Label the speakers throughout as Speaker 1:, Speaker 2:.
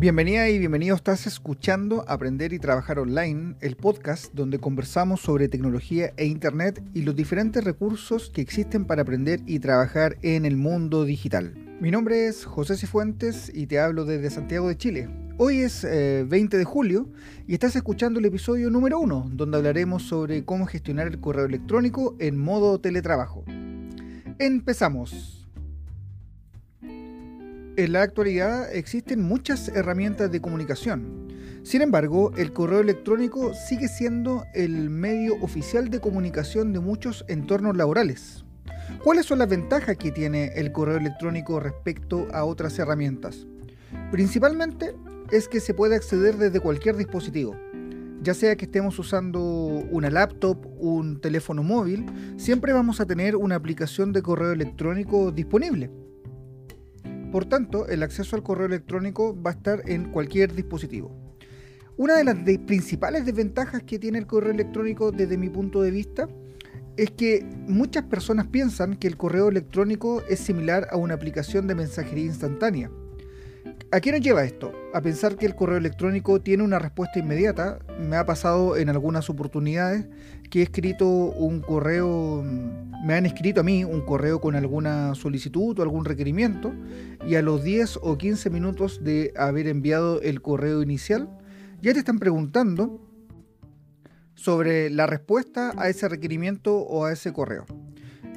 Speaker 1: Bienvenida y bienvenido. Estás escuchando Aprender y Trabajar Online, el podcast donde conversamos sobre tecnología e Internet y los diferentes recursos que existen para aprender y trabajar en el mundo digital. Mi nombre es José Cifuentes y te hablo desde Santiago de Chile. Hoy es 20 eh, de julio y estás escuchando el episodio número 1, donde hablaremos sobre cómo gestionar el correo electrónico en modo teletrabajo. Empezamos. En la actualidad existen muchas herramientas de comunicación. Sin embargo, el correo electrónico sigue siendo el medio oficial de comunicación de muchos entornos laborales. ¿Cuáles son las ventajas que tiene el correo electrónico respecto a otras herramientas? Principalmente es que se puede acceder desde cualquier dispositivo. Ya sea que estemos usando una laptop, un teléfono móvil, siempre vamos a tener una aplicación de correo electrónico disponible. Por tanto, el acceso al correo electrónico va a estar en cualquier dispositivo. Una de las principales desventajas que tiene el correo electrónico desde mi punto de vista es que muchas personas piensan que el correo electrónico es similar a una aplicación de mensajería instantánea. ¿A qué nos lleva esto? A pensar que el correo electrónico tiene una respuesta inmediata. Me ha pasado en algunas oportunidades que he escrito un correo, me han escrito a mí un correo con alguna solicitud o algún requerimiento y a los 10 o 15 minutos de haber enviado el correo inicial, ya te están preguntando sobre la respuesta a ese requerimiento o a ese correo.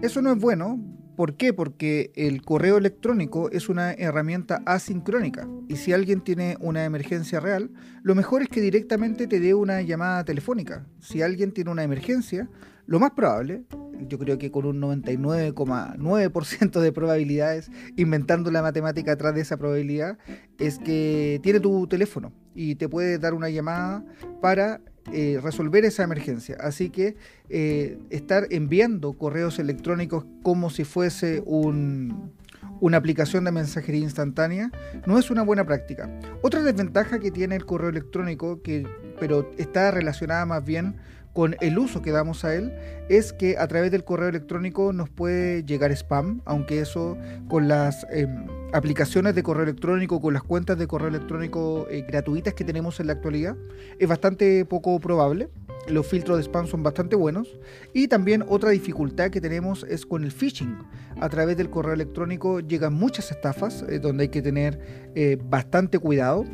Speaker 1: Eso no es bueno ¿Por qué? Porque el correo electrónico es una herramienta asincrónica y si alguien tiene una emergencia real, lo mejor es que directamente te dé una llamada telefónica. Si alguien tiene una emergencia, lo más probable, yo creo que con un 99,9% de probabilidades, inventando la matemática atrás de esa probabilidad, es que tiene tu teléfono y te puede dar una llamada para eh, resolver esa emergencia. Así que eh, estar enviando correos electrónicos como si fuese una aplicación de mensajería instantánea no es una buena práctica. Otra desventaja que tiene el correo electrónico, que, pero está relacionada más bien con el uso que damos a él, es que a través del correo electrónico nos puede llegar spam, aunque eso con las... Em, aplicaciones de correo electrónico, con las cuentas de correo electrónico eh, gratuitas que tenemos en la actualidad, es bastante poco probable. Los filtros de spam son bastante buenos. Y también otra dificultad que tenemos es con el phishing. A través del correo electrónico llegan muchas estafas eh, donde hay que tener eh, bastante cuidado.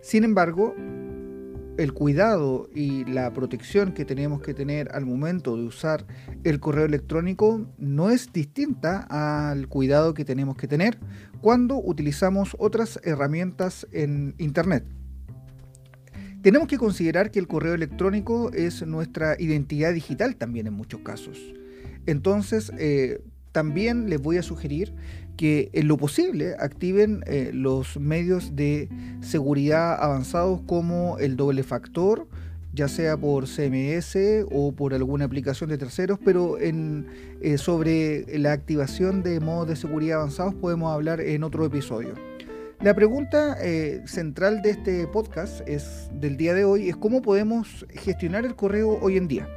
Speaker 1: Sin embargo, el cuidado y la protección que tenemos que tener al momento de usar el correo electrónico no es distinta al cuidado que tenemos que tener cuando utilizamos otras herramientas en Internet. Tenemos que considerar que el correo electrónico es nuestra identidad digital también en muchos casos. Entonces, eh, también les voy a sugerir que en lo posible activen eh, los medios de seguridad avanzados como el doble factor, ya sea por CMS o por alguna aplicación de terceros, pero en, eh, sobre la activación de modos de seguridad avanzados podemos hablar en otro episodio. La pregunta eh, central de este podcast es, del día de hoy es cómo podemos gestionar el correo hoy en día.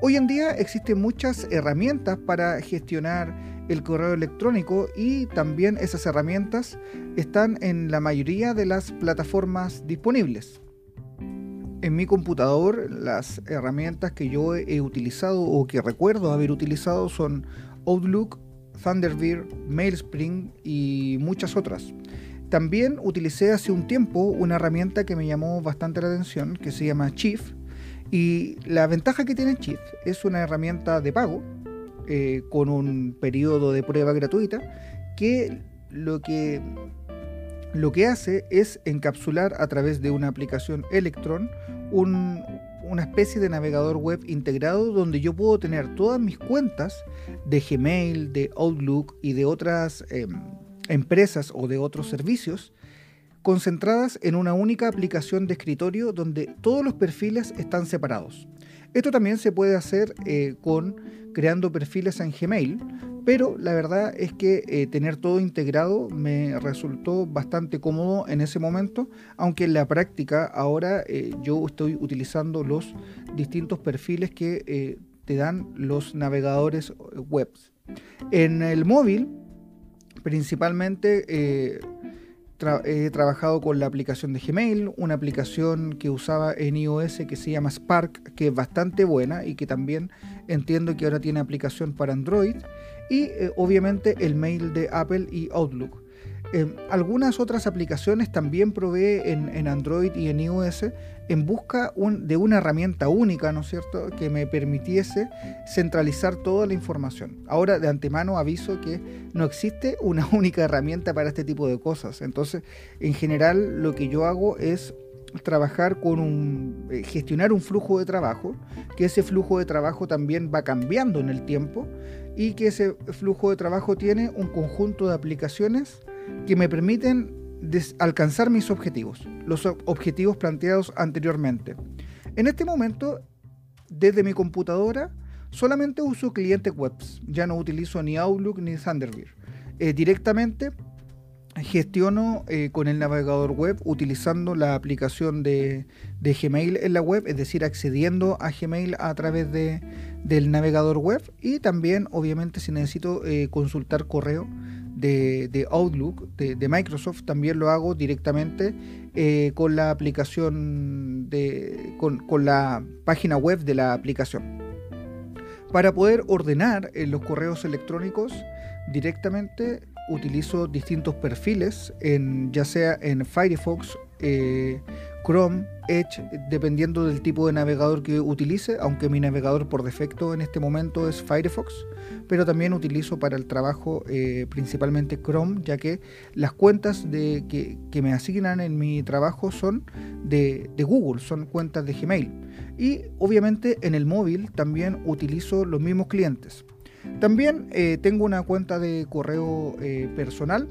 Speaker 1: Hoy en día existen muchas herramientas para gestionar el correo electrónico y también esas herramientas están en la mayoría de las plataformas disponibles. En mi computador las herramientas que yo he utilizado o que recuerdo haber utilizado son Outlook, Thunderbird, Mailspring y muchas otras. También utilicé hace un tiempo una herramienta que me llamó bastante la atención que se llama Chief y la ventaja que tiene Chief es una herramienta de pago eh, con un periodo de prueba gratuita que lo que lo que hace es encapsular a través de una aplicación Electron una especie de navegador web integrado donde yo puedo tener todas mis cuentas de Gmail, de Outlook y de otras em, empresas o de otros servicios concentradas en una única aplicación de escritorio donde todos los perfiles están separados. Esto también se puede hacer eh, con creando perfiles en Gmail, pero la verdad es que eh, tener todo integrado me resultó bastante cómodo en ese momento, aunque en la práctica ahora eh, yo estoy utilizando los distintos perfiles que te dan los navegadores web. En el móvil, principalmente he trabajado con la aplicación de Gmail, una aplicación que usaba en iOS que se llama Spark, que es bastante buena y que también entiendo que ahora tiene aplicación para Android. Y eh, obviamente el mail de Apple y Outlook. Em, algunas otras aplicaciones también provee en, Android y en iOS en busca de una herramienta única, ¿no es cierto?, que me permitiese centralizar toda la información. Ahora, de antemano, aviso que no existe una única herramienta para este tipo de cosas. Entonces, en general, lo que yo hago es trabajar con un eh, gestionar un flujo de trabajo, que ese flujo de trabajo también va cambiando en el tiempo y que ese flujo de trabajo tiene un conjunto de aplicaciones que me permiten alcanzar mis objetivos, los objetivos planteados anteriormente. En este momento, desde mi computadora, solamente uso clientes webs, ya no utilizo ni Outlook ni Thunderbird. Eh, directamente gestiono eh, con el navegador web utilizando la aplicación de, Gmail en la web, es decir, accediendo a Gmail a través de, del navegador web y también, obviamente, si necesito eh, consultar correo, de, Outlook de, Microsoft también lo hago directamente eh, con la aplicación de, con, la página web de la aplicación. Para poder ordenar en los correos electrónicos directamente utilizo distintos perfiles, en, ya sea en Firefox, eh, Chrome, Edge, dependiendo del tipo de navegador que utilice, aunque mi navegador por defecto en este momento es Firefox, pero también utilizo para el trabajo eh, principalmente Chrome, ya que las cuentas de, que, me asignan en mi trabajo son de, Google, son cuentas de Gmail. Y obviamente en el móvil también utilizo los mismos clientes. También eh, tengo una cuenta de correo eh, personal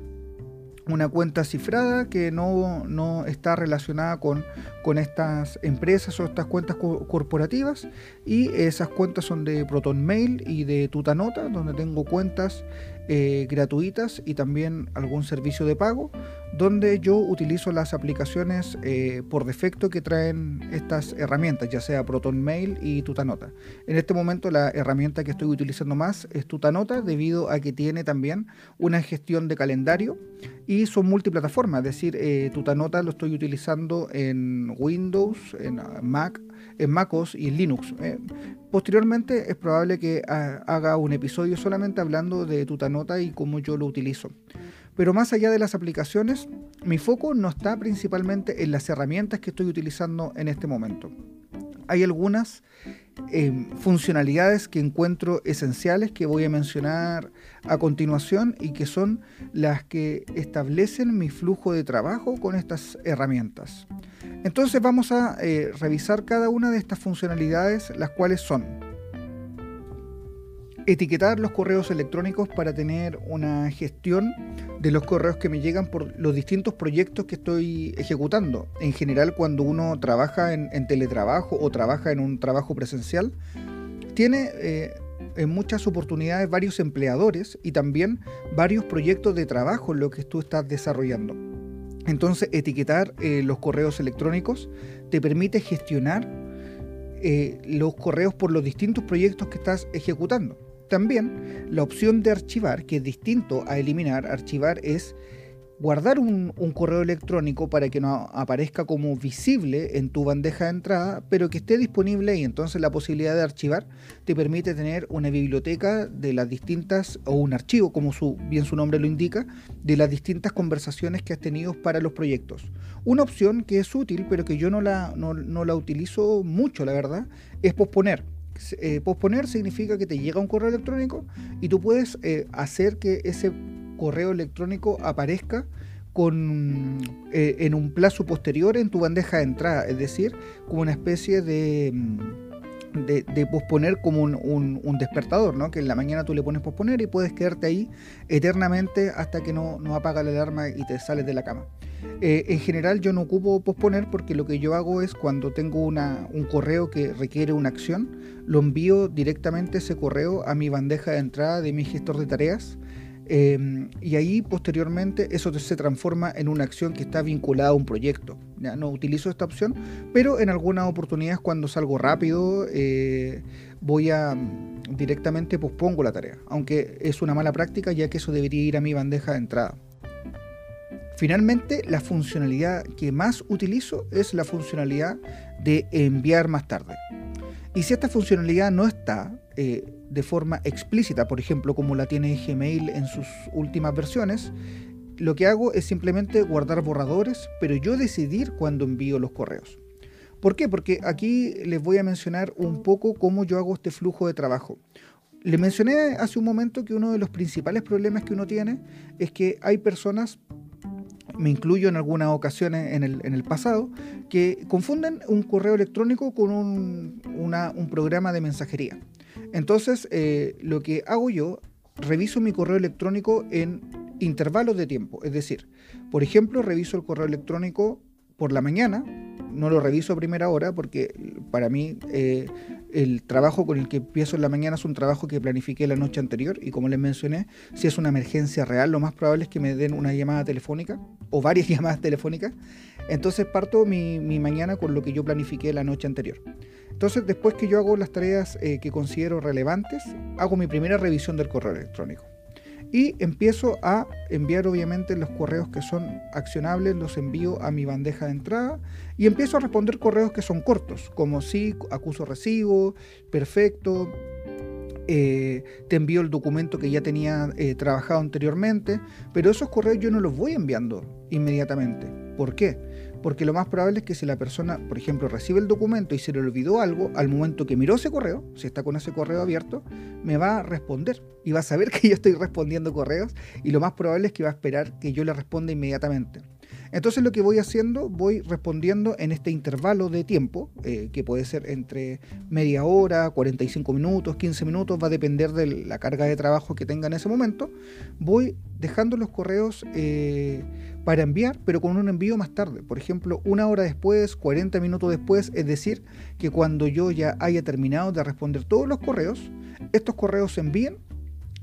Speaker 1: una cuenta cifrada que no, está relacionada con, con, estas empresas o estas cuentas corporativas. Y esas cuentas son de Proton Mail y de Tutanota donde tengo cuentas eh, gratuitas y también algún servicio de pago donde yo utilizo las aplicaciones eh, por defecto que traen estas herramientas, ya sea Proton Mail y Tutanota. En este momento la herramienta que estoy utilizando más es Tutanota debido a que tiene también una gestión de calendario y son multiplataformas, es decir, eh, Tutanota lo estoy utilizando en Windows, en Mac, en MacOS y en Linux. Posteriormente es probable que ah, haga un episodio solamente hablando de Tutanota y cómo yo lo utilizo. Pero más allá de las aplicaciones, mi foco no está principalmente en las herramientas que estoy utilizando en este momento. Hay algunas em, funcionalidades que encuentro esenciales que voy a mencionar a continuación y que son las que establecen mi flujo de trabajo con estas herramientas. Entonces vamos a eh, revisar cada una de estas funcionalidades, las cuales son etiquetar los correos electrónicos para tener una gestión de los correos que me llegan por los distintos proyectos que estoy ejecutando. En general, cuando uno trabaja en, teletrabajo o trabaja en un trabajo presencial, tiene eh, en muchas oportunidades varios empleadores y también varios proyectos de trabajo en lo que tú estás desarrollando. Entonces, etiquetar eh, los correos electrónicos te permite gestionar eh, los correos por los distintos proyectos que estás ejecutando. También la opción de archivar, que es distinto a eliminar, archivar es guardar un, correo electrónico para que no aparezca como visible en tu bandeja de entrada, pero que esté disponible y entonces la posibilidad de archivar te permite tener una biblioteca de las distintas, o un archivo, como su, bien su nombre lo indica, de las distintas conversaciones que has tenido para los proyectos. Una opción que es útil, pero que yo no la, no, la utilizo mucho, la verdad, es posponer. Eh, posponer significa que te llega un correo electrónico y tú puedes eh, hacer que ese correo electrónico aparezca con, eh, en un plazo posterior en tu bandeja de entrada, es decir, como una especie de, mm, de, posponer como un, despertador, ¿no? que en la mañana tú le pones posponer y puedes quedarte ahí eternamente hasta que no, no apaga la alarma y te sales de la cama. Eh, en general yo no ocupo posponer porque lo que yo hago es cuando tengo una, un correo que requiere una acción, lo envío directamente ese correo a mi bandeja de entrada de mi gestor de tareas em, y ahí posteriormente eso se transforma en una acción que está vinculada a un proyecto. ¿ya? No utilizo esta opción, pero en algunas oportunidades cuando salgo rápido eh, voy a directamente pospongo la tarea, aunque es una mala práctica ya que eso debería ir a mi bandeja de entrada. Finalmente, la funcionalidad que más utilizo es la funcionalidad de enviar más tarde. Y si esta funcionalidad no está eh, de forma explícita, por ejemplo, como la tiene Gmail en sus últimas versiones, lo que hago es simplemente guardar borradores, pero yo decidir cuándo envío los correos. ¿Por qué? Porque aquí les voy a mencionar un poco cómo yo hago este flujo de trabajo. Le mencioné hace un momento que uno de los principales problemas que uno tiene es que hay personas, me incluyo en algunas ocasiones en el, pasado, que confunden un correo electrónico con un, programa de mensajería. Entonces, eh, lo que hago yo, reviso mi correo electrónico en intervalos de tiempo. Es decir, por ejemplo, reviso el correo electrónico por la mañana, no lo reviso a primera hora porque para mí eh, el trabajo con el que empiezo en la mañana es un trabajo que planifiqué la noche anterior y como les mencioné, si es una emergencia real, lo más probable es que me den una llamada telefónica o varias llamadas telefónicas. Entonces parto mi, mañana con lo que yo planifiqué la noche anterior. Entonces después que yo hago las tareas eh, que considero relevantes, hago mi primera revisión del correo electrónico y empiezo a enviar obviamente los correos que son accionables, los envío a mi bandeja de entrada y empiezo a responder correos que son cortos, como sí, acuso recibo, perfecto, eh, te envío el documento que ya tenía eh, trabajado anteriormente, pero esos correos yo no los voy enviando inmediatamente. ¿Por qué? Porque lo más probable es que si la persona, por ejemplo, recibe el documento y se le olvidó algo, al momento que miró ese correo, si está con ese correo abierto, me va a responder y va a saber que yo estoy respondiendo correos y lo más probable es que va a esperar que yo le responda inmediatamente. Entonces lo que voy haciendo, voy respondiendo en este intervalo de tiempo, eh, que puede ser entre media hora, 45 minutos, 15 minutos, va a depender de la carga de trabajo que tenga en ese momento, voy dejando los correos eh, para enviar, pero con un envío más tarde. Por ejemplo, una hora después, 40 minutos después, es decir, que cuando yo ya haya terminado de responder todos los correos, estos correos se envíen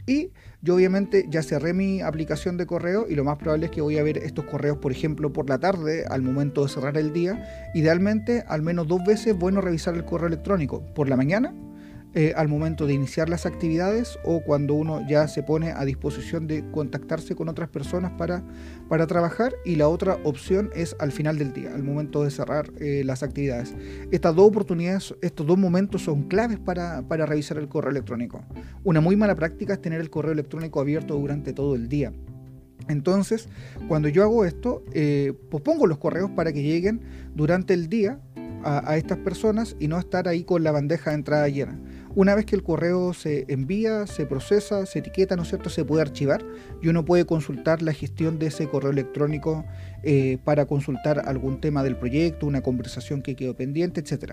Speaker 1: y yo obviamente ya cerré mi aplicación de correo y lo más probable es que voy a ver estos correos, por ejemplo, por la tarde, al momento de cerrar el día. Idealmente, al menos dos veces, bueno revisar el correo electrónico. Por la mañana eh, al momento de iniciar las actividades o cuando uno ya se pone a disposición de contactarse con otras personas para, para trabajar y la otra opción es al final del día, al momento de cerrar eh, las actividades. Estas dos oportunidades, estos dos momentos son claves para, para revisar el correo electrónico. Una muy mala práctica es tener el correo electrónico abierto durante todo el día. Entonces, cuando yo hago esto, eh, pospongo los correos para que lleguen durante el día a, a, estas personas y no estar ahí con la bandeja de entrada llena. Una vez que el correo se envía, se procesa, se etiqueta, ¿no es cierto?, se puede archivar y uno puede consultar la gestión de ese correo electrónico eh, para consultar algún tema del proyecto, una conversación que quedó pendiente, etc.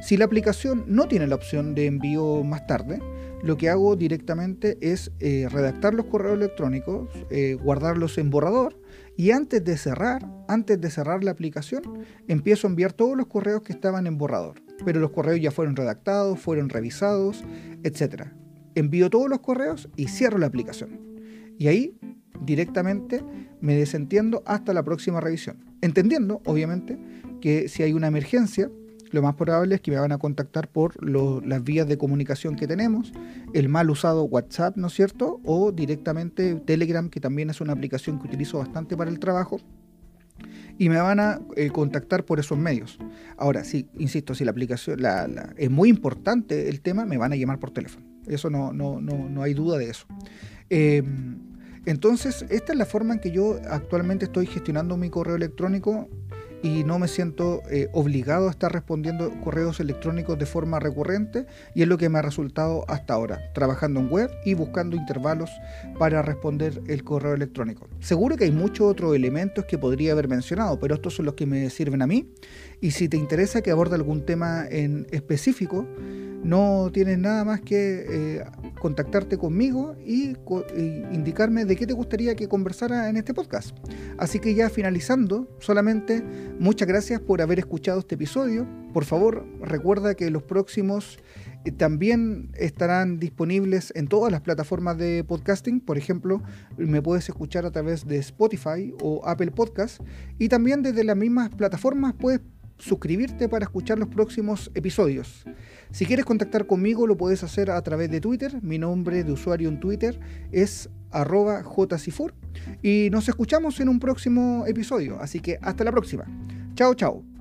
Speaker 1: Si la aplicación no tiene la opción de envío más tarde, lo que hago directamente es eh, redactar los correos electrónicos, eh, guardarlos en borrador y antes de cerrar, antes de cerrar la aplicación, empiezo a enviar todos los correos que estaban en borrador. Pero los correos ya fueron redactados, fueron revisados, etc. Envío todos los correos y cierro la aplicación. Y ahí directamente me desentiendo hasta la próxima revisión. Entendiendo, obviamente, que si hay una emergencia, lo más probable es que me van a contactar por las vías de comunicación que tenemos, el mal usado WhatsApp, ¿no es cierto? O directamente Telegram, que también es una aplicación que utilizo bastante para el trabajo, y me van a eh, contactar por esos medios. Ahora, sí, insisto, si la aplicación es muy importante el tema, me van a llamar por teléfono. Eso no, no, no, no hay duda de eso. Em, entonces, esta es la forma en que yo actualmente estoy gestionando mi correo electrónico y no me siento eh, obligado a estar respondiendo correos electrónicos de forma recurrente y es lo que me ha resultado hasta ahora, trabajando en web y buscando intervalos para responder el correo electrónico. Seguro que hay muchos otros elementos que podría haber mencionado, pero estos son los que me sirven a mí y si te interesa que aborde algún tema en específico, no tienes nada más que eh, contactarte conmigo y, indicarme de qué te gustaría que conversara en este podcast. Así que ya finalizando, solamente muchas gracias por haber escuchado este episodio. Por favor, recuerda que los próximos eh, también estarán disponibles en todas las plataformas de podcasting. Por ejemplo, me puedes escuchar a través de Spotify o Apple Podcast. Y también desde las mismas plataformas puedes suscribirte para escuchar los próximos episodios. Si quieres contactar conmigo lo puedes hacer a través de Twitter. Mi nombre de usuario en Twitter es arroba y nos escuchamos en un próximo episodio. Así que hasta la próxima. Chao, chao.